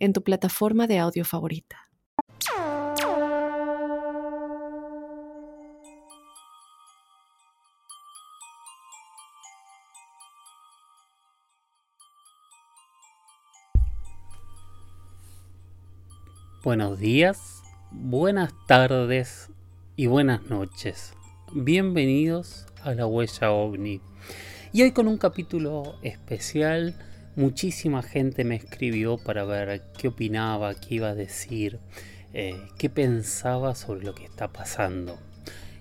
en tu plataforma de audio favorita. Buenos días, buenas tardes y buenas noches. Bienvenidos a la huella ovni. Y hoy con un capítulo especial Muchísima gente me escribió para ver qué opinaba, qué iba a decir, eh, qué pensaba sobre lo que está pasando.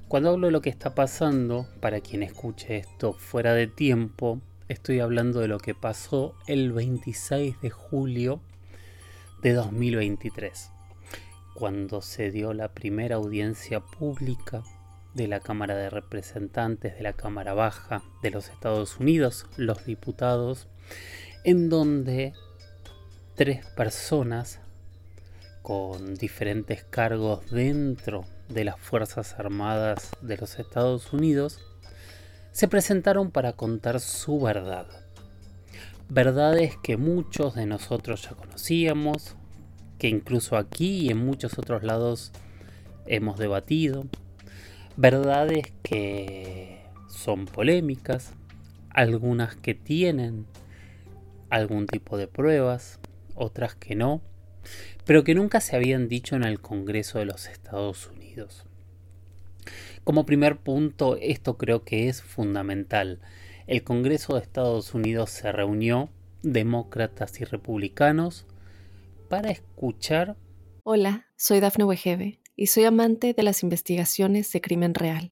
Cuando hablo de lo que está pasando, para quien escuche esto fuera de tiempo, estoy hablando de lo que pasó el 26 de julio de 2023, cuando se dio la primera audiencia pública de la Cámara de Representantes de la Cámara Baja de los Estados Unidos, los diputados, en donde tres personas con diferentes cargos dentro de las Fuerzas Armadas de los Estados Unidos se presentaron para contar su verdad. Verdades que muchos de nosotros ya conocíamos, que incluso aquí y en muchos otros lados hemos debatido. Verdades que son polémicas, algunas que tienen algún tipo de pruebas, otras que no, pero que nunca se habían dicho en el Congreso de los Estados Unidos. Como primer punto, esto creo que es fundamental. El Congreso de Estados Unidos se reunió, demócratas y republicanos, para escuchar... Hola, soy Dafne Wegebe y soy amante de las investigaciones de crimen real.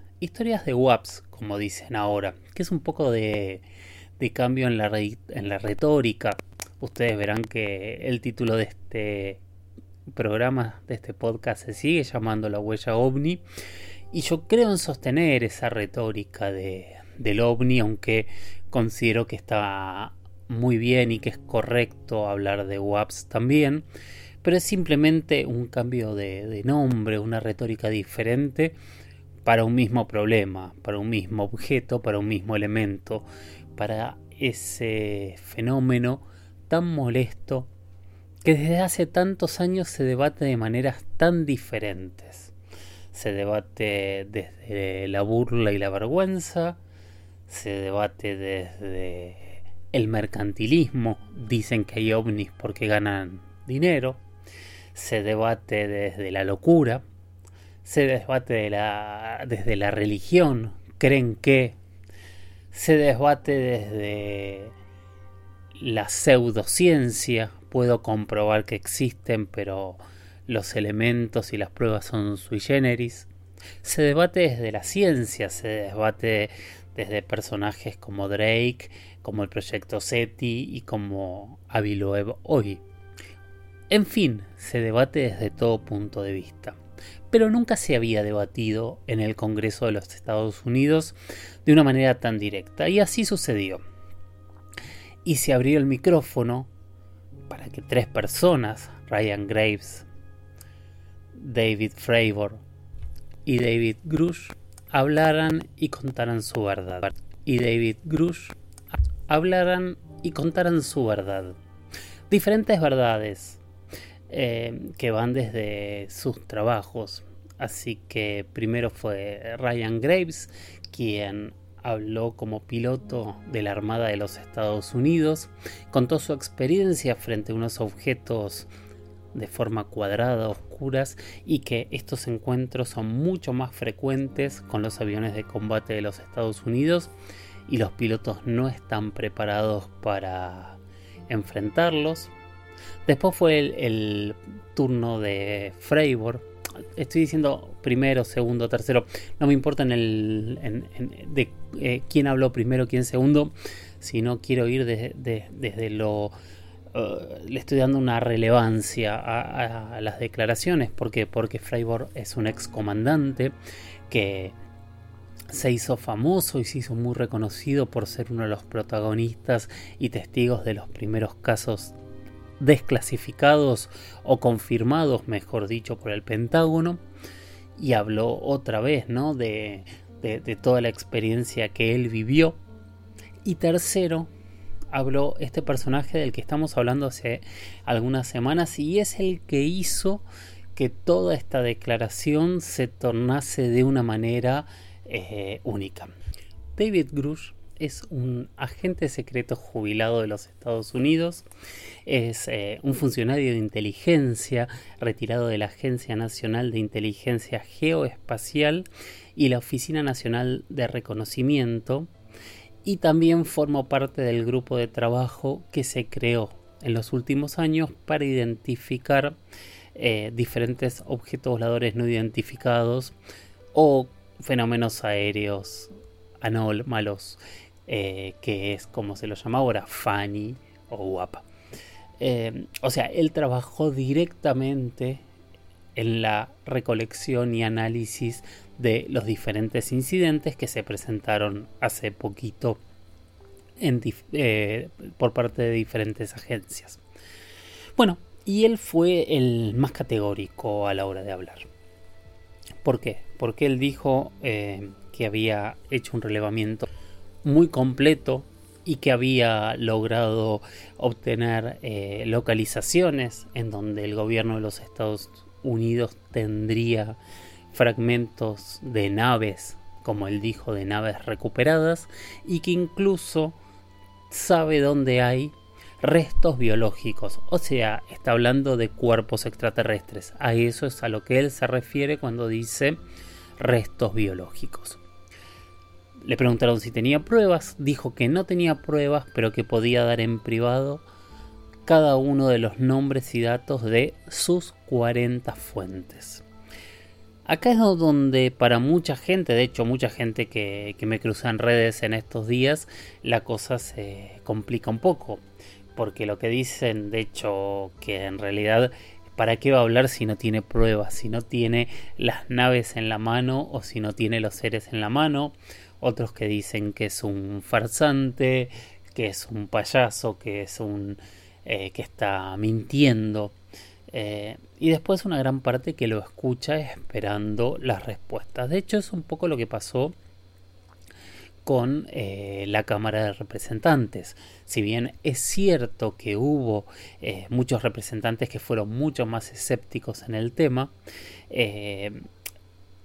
historias de WAPs, como dicen ahora, que es un poco de, cambio en la, retórica. Ustedes verán que el título de este programa, de este podcast, se sigue llamando La huella ovni. Y yo creo en sostener esa retórica de, del ovni, aunque considero que está muy bien y que es correcto hablar de WAPs también. Pero es simplemente un cambio de nombre, una retórica diferente para un mismo problema, para un mismo objeto, para un mismo elemento, para ese fenómeno tan molesto que desde hace tantos años se debate de maneras tan diferentes. Se debate desde la burla y la vergüenza, se debate desde el mercantilismo, dicen que hay ovnis porque ganan dinero, se debate desde la locura, se debate desde la religión, creen que se debate desde la pseudociencia, puedo comprobar que existen, pero los elementos y las pruebas son sui generis. Se debate desde la ciencia, se debate desde personajes como Drake, como el proyecto SETI y como Aviloev hoy. En fin, se debate desde todo punto de vista pero nunca se había debatido en el Congreso de los Estados Unidos de una manera tan directa. Y así sucedió. Y se abrió el micrófono para que tres personas, Ryan Graves, David Fravor y David Grush, hablaran y contaran su verdad. Y David Grush hablaran y contaran su verdad. Diferentes verdades eh, que van desde sus trabajos. Así que primero fue Ryan Graves, quien habló como piloto de la Armada de los Estados Unidos, contó su experiencia frente a unos objetos de forma cuadrada, oscuras, y que estos encuentros son mucho más frecuentes con los aviones de combate de los Estados Unidos y los pilotos no están preparados para enfrentarlos. Después fue el, turno de Freiburg. Estoy diciendo primero, segundo, tercero. No me importa en el de eh, quién habló primero, quién segundo, sino quiero ir desde lo eh, le estoy dando una relevancia a, las declaraciones. ¿Por? Porque Freiburg es un excomandante que se hizo famoso y se hizo muy reconocido por ser uno de los protagonistas y testigos de los primeros casos desclasificados o confirmados, mejor dicho, por el Pentágono. Y habló otra vez, ¿no? de toda la experiencia que él vivió. Y tercero, habló este personaje del que estamos hablando hace algunas semanas y es el que hizo que toda esta declaración se tornase de una manera eh, única. David Grush es un agente secreto jubilado de los Estados Unidos, es eh, un funcionario de inteligencia retirado de la Agencia Nacional de Inteligencia Geoespacial y la Oficina Nacional de Reconocimiento, y también formó parte del grupo de trabajo que se creó en los últimos años para identificar eh, diferentes objetos voladores no identificados o fenómenos aéreos anómalos, eh, que es como se lo llama ahora, FANI o WAPA. Eh, o sea, él trabajó directamente en la recolección y análisis de los diferentes incidentes que se presentaron hace poquito eh, por parte de diferentes agencias. Bueno, y él fue el más categórico a la hora de hablar. ¿Por qué? Porque él dijo eh, que había hecho un relevamiento muy completo y que había logrado obtener eh, localizaciones en donde el gobierno de los Estados Unidos tendría fragmentos de naves, como él dijo, de naves recuperadas, y que incluso sabe dónde hay restos biológicos, o sea, está hablando de cuerpos extraterrestres. A eso es a lo que él se refiere cuando dice restos biológicos. Le preguntaron si tenía pruebas, dijo que no tenía pruebas, pero que podía dar en privado cada uno de los nombres y datos de sus 40 fuentes. Acá es donde para mucha gente, de hecho mucha gente que, me cruza en redes en estos días, la cosa se complica un poco. Porque lo que dicen, de hecho, que en realidad, ¿para qué va a hablar si no tiene pruebas? Si no tiene las naves en la mano o si no tiene los seres en la mano. Otros que dicen que es un farsante, que es un payaso, que es un... Eh, que está mintiendo. Eh, y después una gran parte que lo escucha esperando las respuestas. De hecho es un poco lo que pasó con eh, la Cámara de Representantes. Si bien es cierto que hubo muchos representantes que fueron mucho más escépticos en el tema,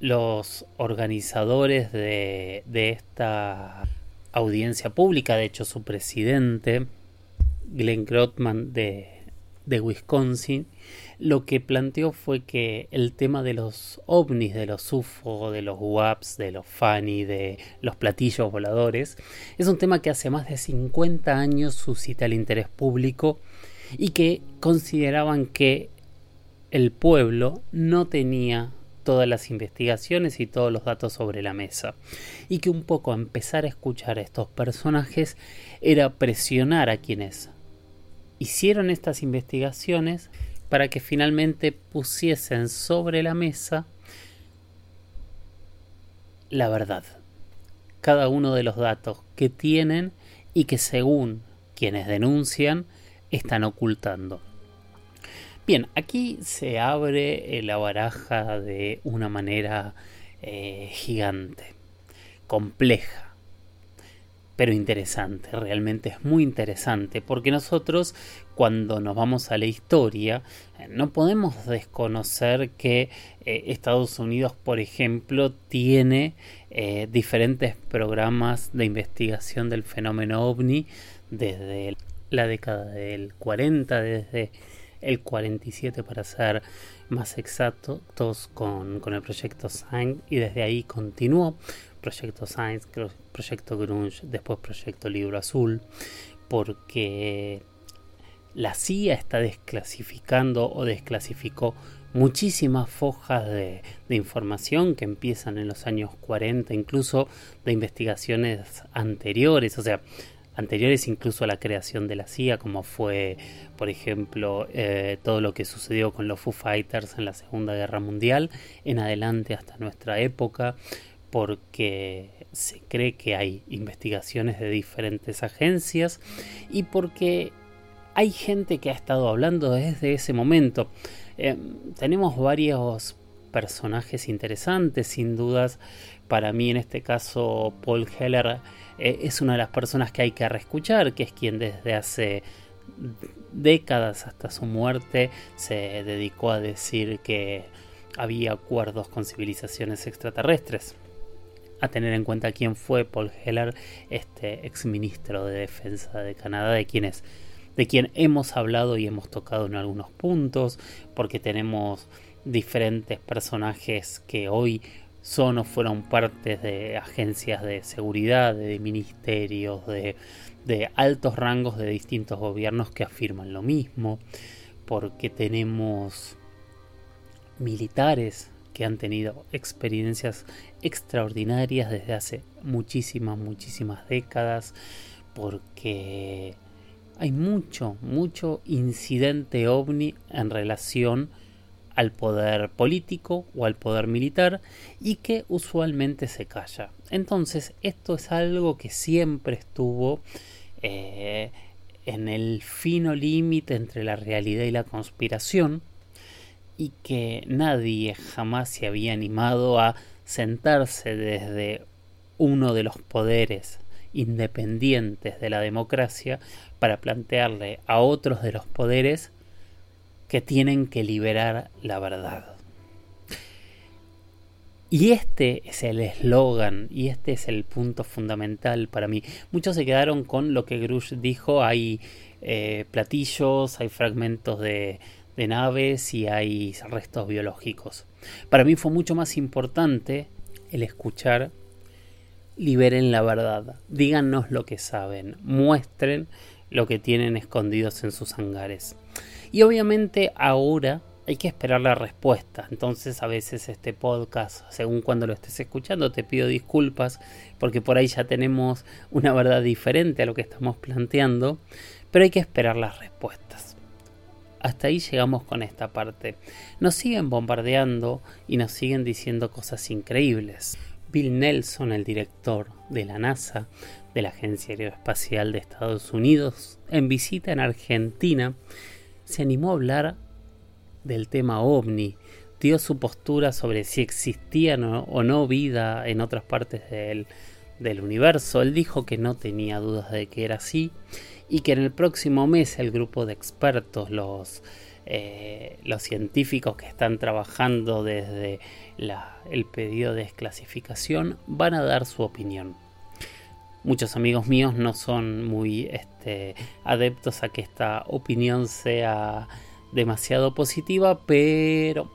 los organizadores de, de esta audiencia pública, de hecho su presidente, Glenn Grotman de Wisconsin, lo que planteó fue que el tema de los ovnis, de los UFO, de los WAPs, de los FANI, de los platillos voladores, es un tema que hace más de 50 años suscita el interés público y que consideraban que el pueblo no tenía todas las investigaciones y todos los datos sobre la mesa. Y que un poco empezar a escuchar a estos personajes era presionar a quienes hicieron estas investigaciones para que finalmente pusiesen sobre la mesa la verdad. Cada uno de los datos que tienen y que según quienes denuncian están ocultando. Bien, aquí se abre la baraja de una manera eh, gigante, compleja pero interesante, realmente es muy interesante, porque nosotros cuando nos vamos a la historia eh, no podemos desconocer que eh, Estados Unidos, por ejemplo, tiene eh, diferentes programas de investigación del fenómeno ovni desde la década del 40, desde el 47 para ser más exactos con, con el proyecto Science y desde ahí continuó proyecto Science, proyecto Grunge, después proyecto Libro Azul, porque la CIA está desclasificando o desclasificó muchísimas fojas de, información que empiezan en los años 40, incluso de investigaciones anteriores, o sea, anteriores incluso a la creación de la CIA, como fue, por ejemplo, eh, todo lo que sucedió con los Foo Fighters en la Segunda Guerra Mundial, en adelante hasta nuestra época, porque se cree que hay investigaciones de diferentes agencias y porque hay gente que ha estado hablando desde ese momento. Eh, tenemos varios personajes interesantes, sin dudas. Para mí, en este caso, Paul Heller eh, es una de las personas que hay que reescuchar, que es quien desde hace décadas hasta su muerte se dedicó a decir que había acuerdos con civilizaciones extraterrestres. A tener en cuenta quién fue Paul Heller, este exministro de Defensa de Canadá, de quienes de quien hemos hablado y hemos tocado en algunos puntos, porque tenemos diferentes personajes que hoy son o fueron partes de agencias de seguridad, de ministerios, de, de altos rangos de distintos gobiernos que afirman lo mismo, porque tenemos militares que han tenido experiencias extraordinarias desde hace muchísimas, muchísimas décadas, porque hay mucho, mucho incidente ovni en relación al poder político o al poder militar y que usualmente se calla. Entonces esto es algo que siempre estuvo eh, en el fino límite entre la realidad y la conspiración y que nadie jamás se había animado a sentarse desde uno de los poderes independientes de la democracia para plantearle a otros de los poderes que tienen que liberar la verdad. Y este es el eslogan y este es el punto fundamental para mí. Muchos se quedaron con lo que Grush dijo, hay eh, platillos, hay fragmentos de, de naves y hay restos biológicos. Para mí fue mucho más importante el escuchar liberen la verdad, díganos lo que saben, muestren lo que tienen escondidos en sus hangares. Y obviamente ahora hay que esperar la respuesta. Entonces a veces este podcast, según cuando lo estés escuchando, te pido disculpas porque por ahí ya tenemos una verdad diferente a lo que estamos planteando, pero hay que esperar las respuestas. Hasta ahí llegamos con esta parte. Nos siguen bombardeando y nos siguen diciendo cosas increíbles. Bill Nelson, el director de la NASA, de la Agencia Aeroespacial de Estados Unidos, en visita en Argentina, se animó a hablar del tema ovni, dio su postura sobre si existía o no vida en otras partes del, del universo. Él dijo que no tenía dudas de que era así y que en el próximo mes el grupo de expertos, los eh, los científicos que están trabajando desde el pedido de desclasificación van a dar su opinión. Muchos amigos míos no son muy este, adeptos a que esta opinión sea demasiado positiva, pero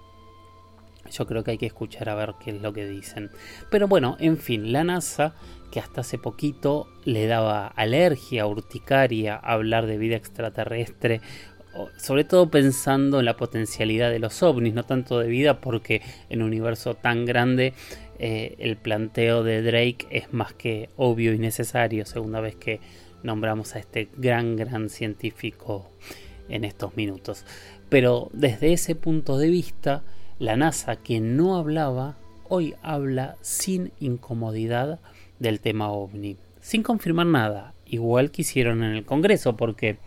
yo creo que hay que escuchar a ver qué es lo que dicen. Pero bueno, en fin, la NASA, que hasta hace poquito le daba alergia, urticaria, hablar de vida extraterrestre sobre todo pensando en la potencialidad de los ovnis, no tanto de vida, porque en un universo tan grande eh, el planteo de Drake es más que obvio y necesario, segunda vez que nombramos a este gran, gran científico en estos minutos. Pero desde ese punto de vista, la NASA, que no hablaba, hoy habla sin incomodidad del tema ovni, sin confirmar nada, igual que hicieron en el Congreso, porque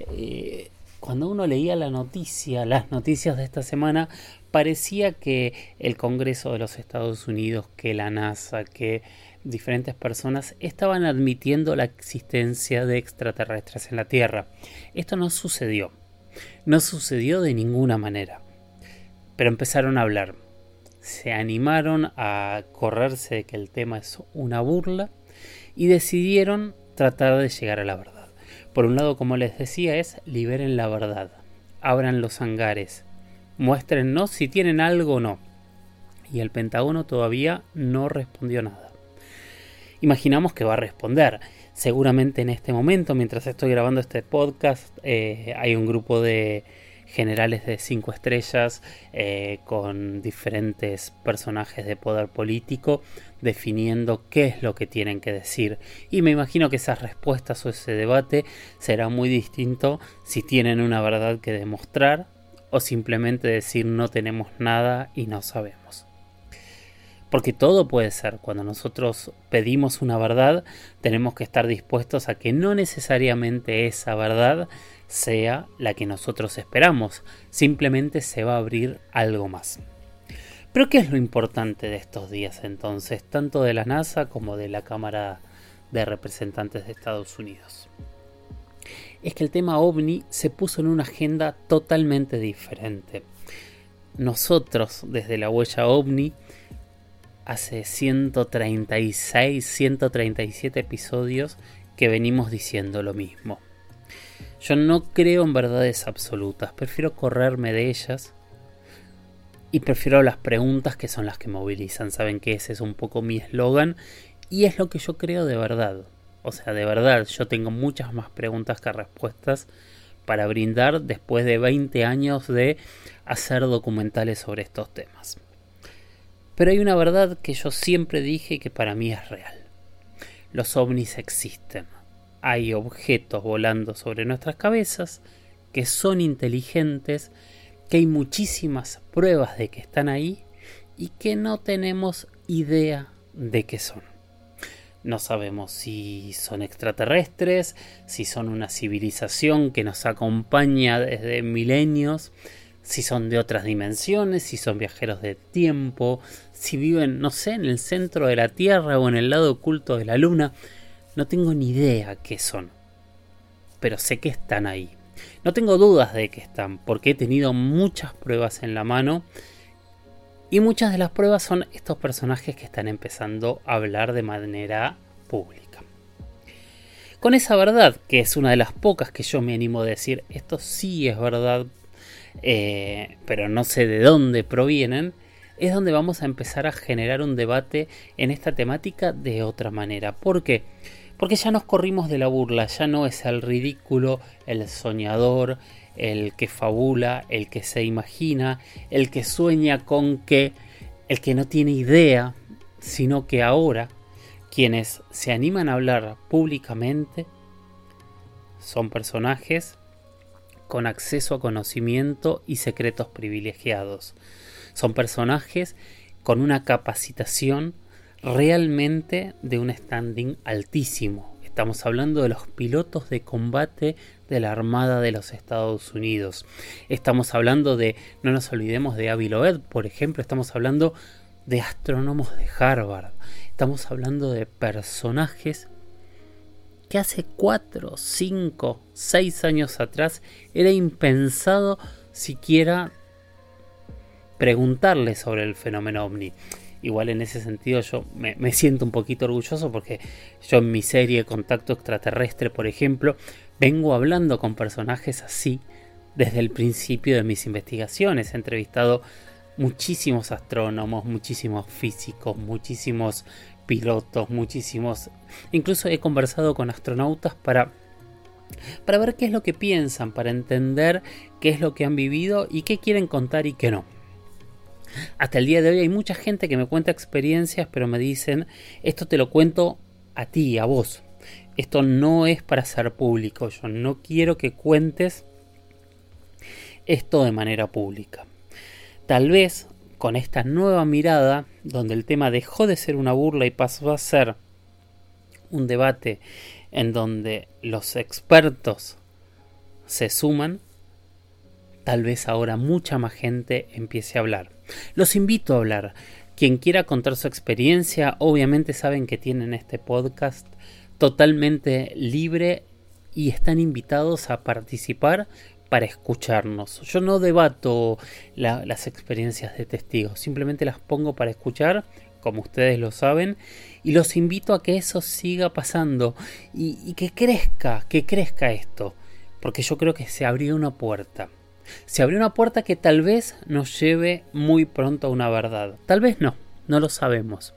eh, cuando uno leía la noticia, las noticias de esta semana, parecía que el Congreso de los Estados Unidos, que la NASA, que diferentes personas estaban admitiendo la existencia de extraterrestres en la Tierra. Esto no sucedió. No sucedió de ninguna manera. Pero empezaron a hablar. Se animaron a correrse de que el tema es una burla y decidieron tratar de llegar a la verdad. Por un lado, como les decía, es liberen la verdad. abran los hangares, muéstrennos si tienen algo o no. Y el Pentágono todavía no respondió nada. Imaginamos que va a responder. Seguramente en este momento, mientras estoy grabando este podcast, eh, hay un grupo de generales de cinco estrellas eh, con diferentes personajes de poder político definiendo qué es lo que tienen que decir y me imagino que esas respuestas o ese debate será muy distinto si tienen una verdad que demostrar o simplemente decir no tenemos nada y no sabemos. Porque todo puede ser. Cuando nosotros pedimos una verdad, tenemos que estar dispuestos a que no necesariamente esa verdad sea la que nosotros esperamos. Simplemente se va a abrir algo más. Pero ¿qué es lo importante de estos días entonces, tanto de la NASA como de la Cámara de Representantes de Estados Unidos? Es que el tema ovni se puso en una agenda totalmente diferente. Nosotros, desde la huella ovni, hace 136, 137 episodios que venimos diciendo lo mismo. Yo no creo en verdades absolutas, prefiero correrme de ellas y prefiero las preguntas que son las que movilizan. Saben que ese es un poco mi eslogan y es lo que yo creo de verdad. O sea, de verdad, yo tengo muchas más preguntas que respuestas para brindar después de 20 años de hacer documentales sobre estos temas. Pero hay una verdad que yo siempre dije que para mí es real. Los ovnis existen. Hay objetos volando sobre nuestras cabezas que son inteligentes, que hay muchísimas pruebas de que están ahí y que no tenemos idea de qué son. No sabemos si son extraterrestres, si son una civilización que nos acompaña desde milenios, si son de otras dimensiones, si son viajeros de tiempo, si viven, no sé, en el centro de la Tierra o en el lado oculto de la Luna. No tengo ni idea qué son. Pero sé que están ahí. No tengo dudas de que están, porque he tenido muchas pruebas en la mano. Y muchas de las pruebas son estos personajes que están empezando a hablar de manera pública. Con esa verdad, que es una de las pocas que yo me animo a decir, esto sí es verdad eh, pero no sé de dónde provienen, es donde vamos a empezar a generar un debate en esta temática de otra manera. ¿Por qué? Porque ya nos corrimos de la burla, ya no es el ridículo, el soñador, el que fabula, el que se imagina, el que sueña con que, el que no tiene idea, sino que ahora quienes se animan a hablar públicamente son personajes con acceso a conocimiento y secretos privilegiados. Son personajes con una capacitación realmente de un standing altísimo. Estamos hablando de los pilotos de combate de la Armada de los Estados Unidos. Estamos hablando de, no nos olvidemos de Avi Loeb, por ejemplo, estamos hablando de astrónomos de Harvard. Estamos hablando de personajes que hace 4, 5, 6 años atrás era impensado siquiera preguntarle sobre el fenómeno ovni. Igual en ese sentido yo me, siento un poquito orgulloso porque yo en mi serie Contacto Extraterrestre, por ejemplo, vengo hablando con personajes así desde el principio de mis investigaciones. He entrevistado muchísimos astrónomos, muchísimos físicos, muchísimos pilotos, muchísimos. Incluso he conversado con astronautas para para ver qué es lo que piensan, para entender qué es lo que han vivido y qué quieren contar y qué no. Hasta el día de hoy hay mucha gente que me cuenta experiencias, pero me dicen, esto te lo cuento a ti, a vos. Esto no es para ser público, yo no quiero que cuentes esto de manera pública. Tal vez con esta nueva mirada, donde el tema dejó de ser una burla y pasó a ser un debate en donde los expertos se suman, tal vez ahora mucha más gente empiece a hablar. Los invito a hablar. Quien quiera contar su experiencia, obviamente saben que tienen este podcast totalmente libre y están invitados a participar para escucharnos. Yo no debato las experiencias de testigos, simplemente las pongo para escuchar, como ustedes lo saben, y los invito a que eso siga pasando y, y que crezca, que crezca esto, porque yo creo que se abrió una puerta. Se abrió una puerta que tal vez nos lleve muy pronto a una verdad. Tal vez no, no lo sabemos.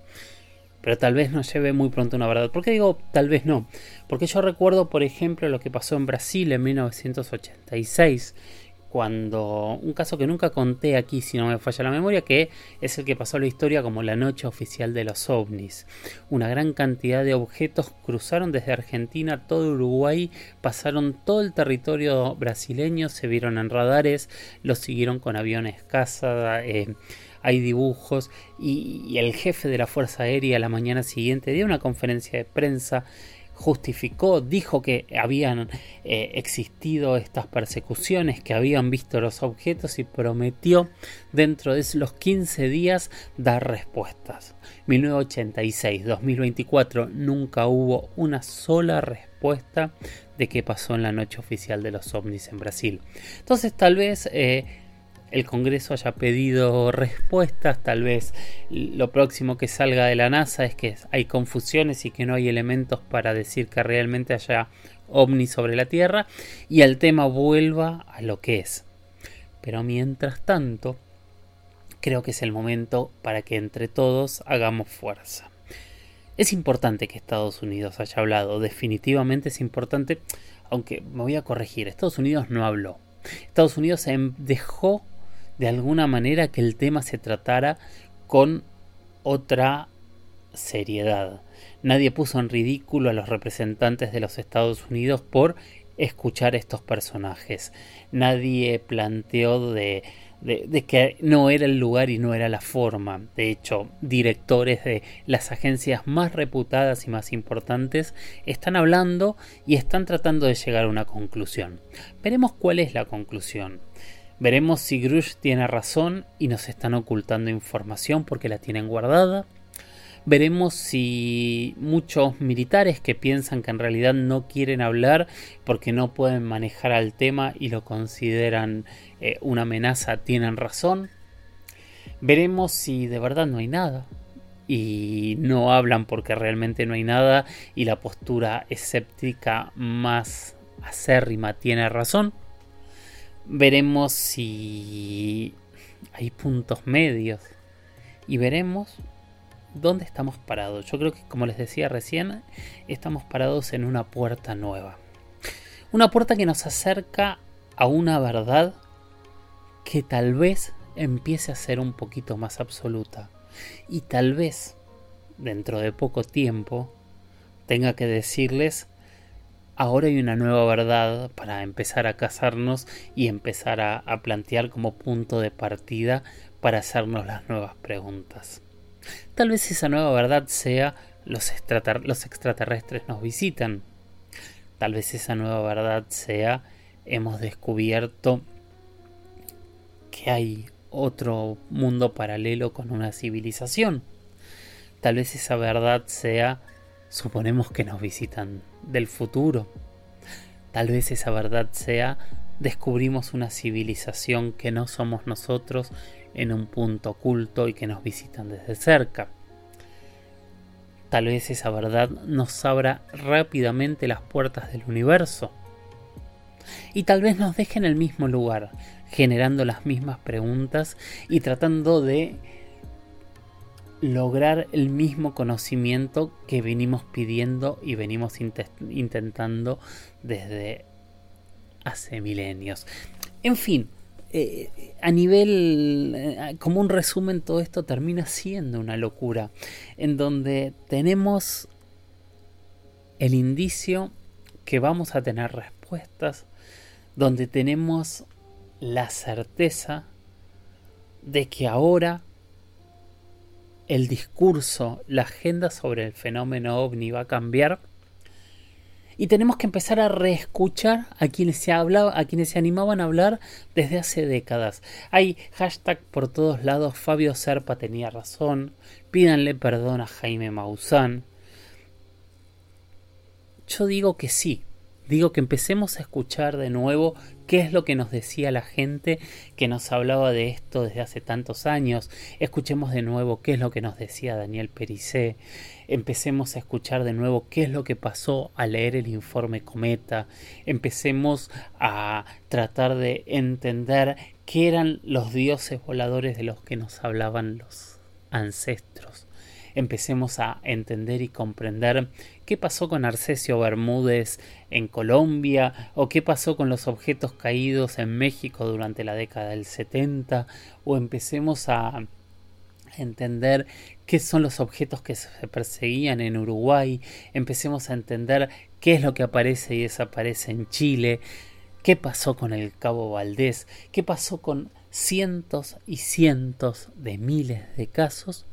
Pero tal vez nos lleve muy pronto a una verdad. ¿Por qué digo tal vez no? Porque yo recuerdo, por ejemplo, lo que pasó en Brasil en 1986, cuando un caso que nunca conté aquí, si no me falla la memoria, que es el que pasó la historia como la noche oficial de los ovnis. Una gran cantidad de objetos cruzaron desde Argentina todo Uruguay, pasaron todo el territorio brasileño, se vieron en radares, los siguieron con aviones caza. Eh, hay dibujos y, y el jefe de la Fuerza Aérea la mañana siguiente dio una conferencia de prensa justificó, dijo que habían eh, existido estas persecuciones, que habían visto los objetos y prometió dentro de los 15 días dar respuestas. 1986, 2024, nunca hubo una sola respuesta de qué pasó en la noche oficial de los ovnis en Brasil. Entonces tal vez... Eh, el Congreso haya pedido respuestas, tal vez lo próximo que salga de la NASA es que hay confusiones y que no hay elementos para decir que realmente haya ovnis sobre la Tierra y el tema vuelva a lo que es. Pero mientras tanto, creo que es el momento para que entre todos hagamos fuerza. Es importante que Estados Unidos haya hablado, definitivamente es importante, aunque me voy a corregir, Estados Unidos no habló. Estados Unidos dejó de alguna manera que el tema se tratara con otra seriedad. Nadie puso en ridículo a los representantes de los Estados Unidos por escuchar estos personajes. Nadie planteó de, de, que no era el lugar y no era la forma. De hecho, directores de las agencias más reputadas y más importantes están hablando y están tratando de llegar a una conclusión. Veremos cuál es la conclusión. Veremos si Grush tiene razón y nos están ocultando información porque la tienen guardada. Veremos si muchos militares que piensan que en realidad no quieren hablar porque no pueden manejar al tema y lo consideran eh, una amenaza tienen razón. Veremos si de verdad no hay nada y no hablan porque realmente no hay nada y la postura escéptica más acérrima tiene razón. Veremos si hay puntos medios y veremos dónde estamos parados. Yo creo que, como les decía recién, estamos parados en una puerta nueva. Una puerta que nos acerca a una verdad que tal vez empiece a ser un poquito más absoluta. Y tal vez, dentro de poco tiempo, tenga que decirles ahora hay una nueva verdad para empezar a casarnos y empezar a, plantear como punto de partida para hacernos las nuevas preguntas. Tal vez esa nueva verdad sea los, los extraterrestres nos visitan. Tal vez esa nueva verdad sea hemos descubierto que hay otro mundo paralelo con una civilización. Tal vez esa verdad sea Suponemos que nos visitan del futuro. Tal vez esa verdad sea descubrimos una civilización que no somos nosotros en un punto oculto y que nos visitan desde cerca. Tal vez esa verdad nos abra rápidamente las puertas del universo. Y tal vez nos deje en el mismo lugar, generando las mismas preguntas y tratando de lograr el mismo conocimiento que venimos pidiendo y venimos intentando desde hace milenios. En fin, eh, a nivel, eh, como un resumen, todo esto termina siendo una locura, en donde tenemos el indicio que vamos a tener respuestas, donde tenemos la certeza de que ahora el discurso, la agenda sobre el fenómeno ovni va a cambiar. Y tenemos que empezar a reescuchar a quienes se hablaba, a quienes se animaban a hablar desde hace décadas. Hay hashtag por todos lados, Fabio Serpa tenía razón, pídanle perdón a Jaime Maussan. Yo digo que sí, Digo que empecemos a escuchar de nuevo qué es lo que nos decía la gente que nos hablaba de esto desde hace tantos años. Escuchemos de nuevo qué es lo que nos decía Daniel Pericé. Empecemos a escuchar de nuevo qué es lo que pasó al leer el informe Cometa. Empecemos a tratar de entender qué eran los dioses voladores de los que nos hablaban los ancestros empecemos a entender y comprender qué pasó con Arcesio Bermúdez en Colombia o qué pasó con los objetos caídos en México durante la década del 70 o empecemos a entender qué son los objetos que se perseguían en Uruguay, empecemos a entender qué es lo que aparece y desaparece en Chile, qué pasó con el Cabo Valdés, qué pasó con cientos y cientos de miles de casos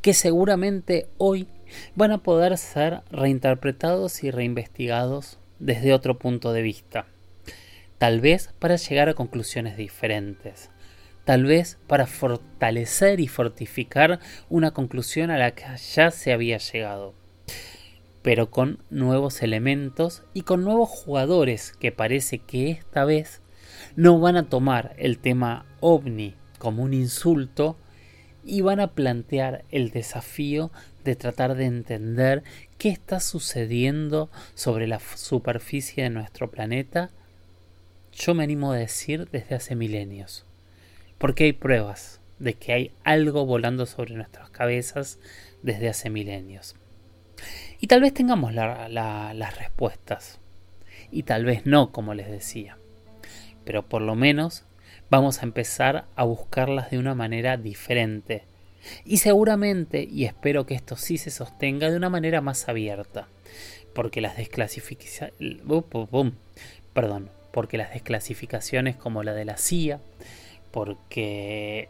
que seguramente hoy van a poder ser reinterpretados y reinvestigados desde otro punto de vista. Tal vez para llegar a conclusiones diferentes. Tal vez para fortalecer y fortificar una conclusión a la que ya se había llegado. Pero con nuevos elementos y con nuevos jugadores que parece que esta vez no van a tomar el tema ovni como un insulto, y van a plantear el desafío de tratar de entender qué está sucediendo sobre la superficie de nuestro planeta, yo me animo a decir desde hace milenios. Porque hay pruebas de que hay algo volando sobre nuestras cabezas desde hace milenios. Y tal vez tengamos las respuestas. Y tal vez no, como les decía. Pero por lo menos vamos a empezar a buscarlas de una manera diferente. Y seguramente, y espero que esto sí se sostenga de una manera más abierta, porque las desclasificaciones, perdón, porque las desclasificaciones como la de la CIA, porque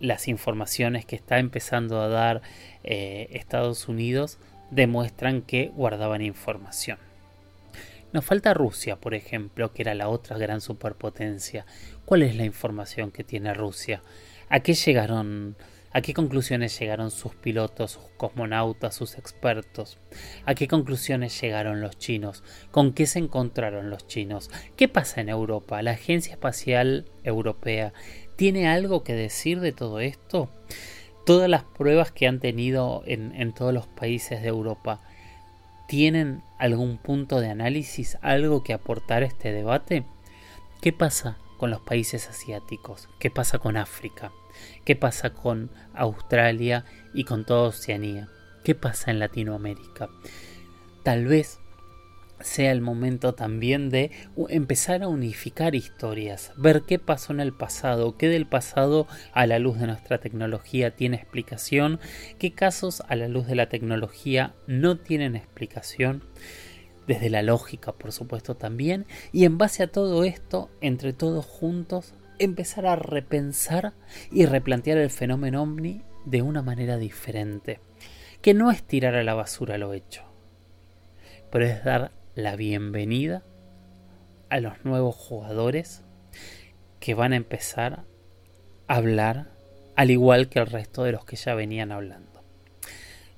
las informaciones que está empezando a dar eh, Estados Unidos demuestran que guardaban información. Nos falta Rusia, por ejemplo, que era la otra gran superpotencia. ¿Cuál es la información que tiene Rusia? ¿A qué llegaron? ¿A qué conclusiones llegaron sus pilotos, sus cosmonautas, sus expertos? ¿A qué conclusiones llegaron los chinos? ¿Con qué se encontraron los chinos? ¿Qué pasa en Europa? ¿La Agencia Espacial Europea tiene algo que decir de todo esto? Todas las pruebas que han tenido en, en todos los países de Europa ¿Tienen algún punto de análisis, algo que aportar a este debate? ¿Qué pasa con los países asiáticos? ¿Qué pasa con África? ¿Qué pasa con Australia y con toda Oceanía? ¿Qué pasa en Latinoamérica? Tal vez sea el momento también de empezar a unificar historias, ver qué pasó en el pasado, qué del pasado a la luz de nuestra tecnología tiene explicación, qué casos a la luz de la tecnología no tienen explicación, desde la lógica por supuesto también, y en base a todo esto, entre todos juntos, empezar a repensar y replantear el fenómeno ovni de una manera diferente, que no es tirar a la basura lo hecho, pero es dar la bienvenida a los nuevos jugadores que van a empezar a hablar al igual que el resto de los que ya venían hablando.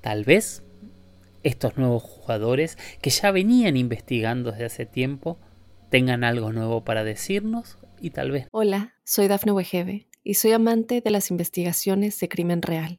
Tal vez estos nuevos jugadores que ya venían investigando desde hace tiempo tengan algo nuevo para decirnos y tal vez... Hola, soy Dafne Wegebe y soy amante de las investigaciones de crimen real.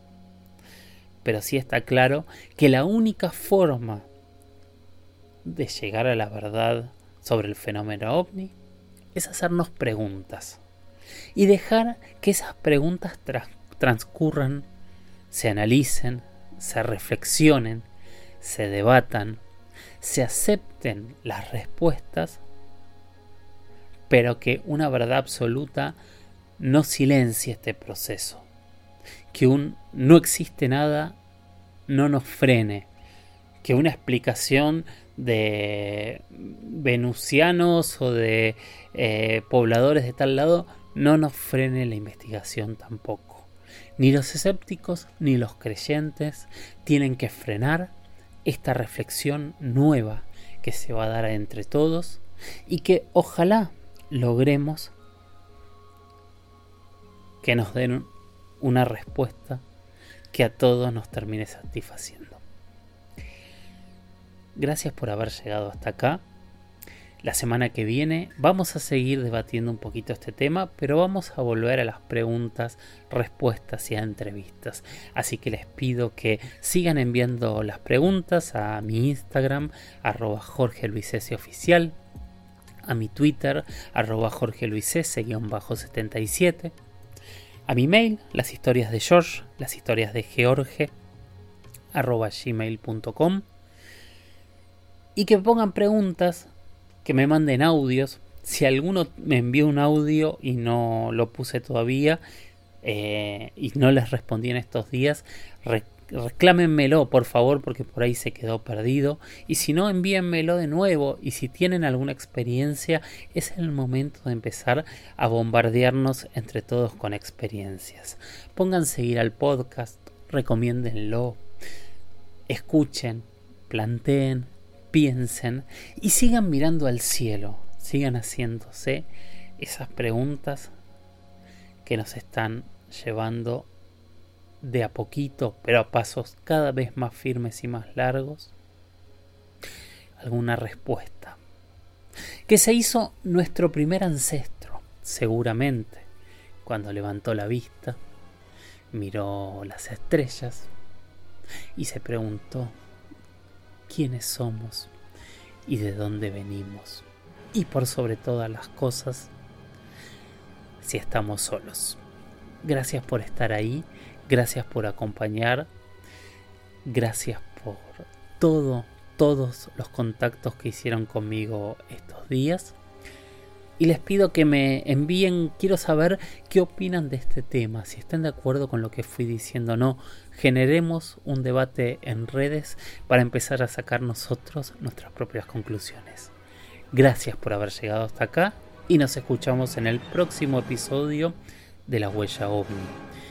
pero sí está claro que la única forma de llegar a la verdad sobre el fenómeno ovni es hacernos preguntas y dejar que esas preguntas transcurran, se analicen, se reflexionen, se debatan, se acepten las respuestas, pero que una verdad absoluta no silencie este proceso que un no existe nada no nos frene, que una explicación de venusianos o de eh, pobladores de tal lado no nos frene la investigación tampoco. Ni los escépticos ni los creyentes tienen que frenar esta reflexión nueva que se va a dar entre todos y que ojalá logremos que nos den una respuesta que a todos nos termine satisfaciendo. Gracias por haber llegado hasta acá. La semana que viene vamos a seguir debatiendo un poquito este tema, pero vamos a volver a las preguntas, respuestas y a entrevistas. Así que les pido que sigan enviando las preguntas a mi Instagram, arroba Jorge Oficial, a mi Twitter, arroba Jorge 77 a mi mail, las historias de George, las historias de George, arroba gmail.com y que pongan preguntas que me manden audios. Si alguno me envió un audio y no lo puse todavía eh, y no les respondí en estos días, reclámenmelo por favor porque por ahí se quedó perdido. Y si no, envíenmelo de nuevo. Y si tienen alguna experiencia, es el momento de empezar a bombardearnos entre todos con experiencias. Pongan seguir al podcast, recomiéndenlo, escuchen, planteen, piensen y sigan mirando al cielo, sigan haciéndose esas preguntas que nos están llevando de a poquito, pero a pasos cada vez más firmes y más largos, alguna respuesta. Que se hizo nuestro primer ancestro, seguramente, cuando levantó la vista, miró las estrellas y se preguntó, quiénes somos y de dónde venimos. Y por sobre todas las cosas, si estamos solos. Gracias por estar ahí, gracias por acompañar, gracias por todo, todos los contactos que hicieron conmigo estos días y les pido que me envíen, quiero saber qué opinan de este tema, si están de acuerdo con lo que fui diciendo o no. Generemos un debate en redes para empezar a sacar nosotros nuestras propias conclusiones. Gracias por haber llegado hasta acá y nos escuchamos en el próximo episodio de La Huella OVNI.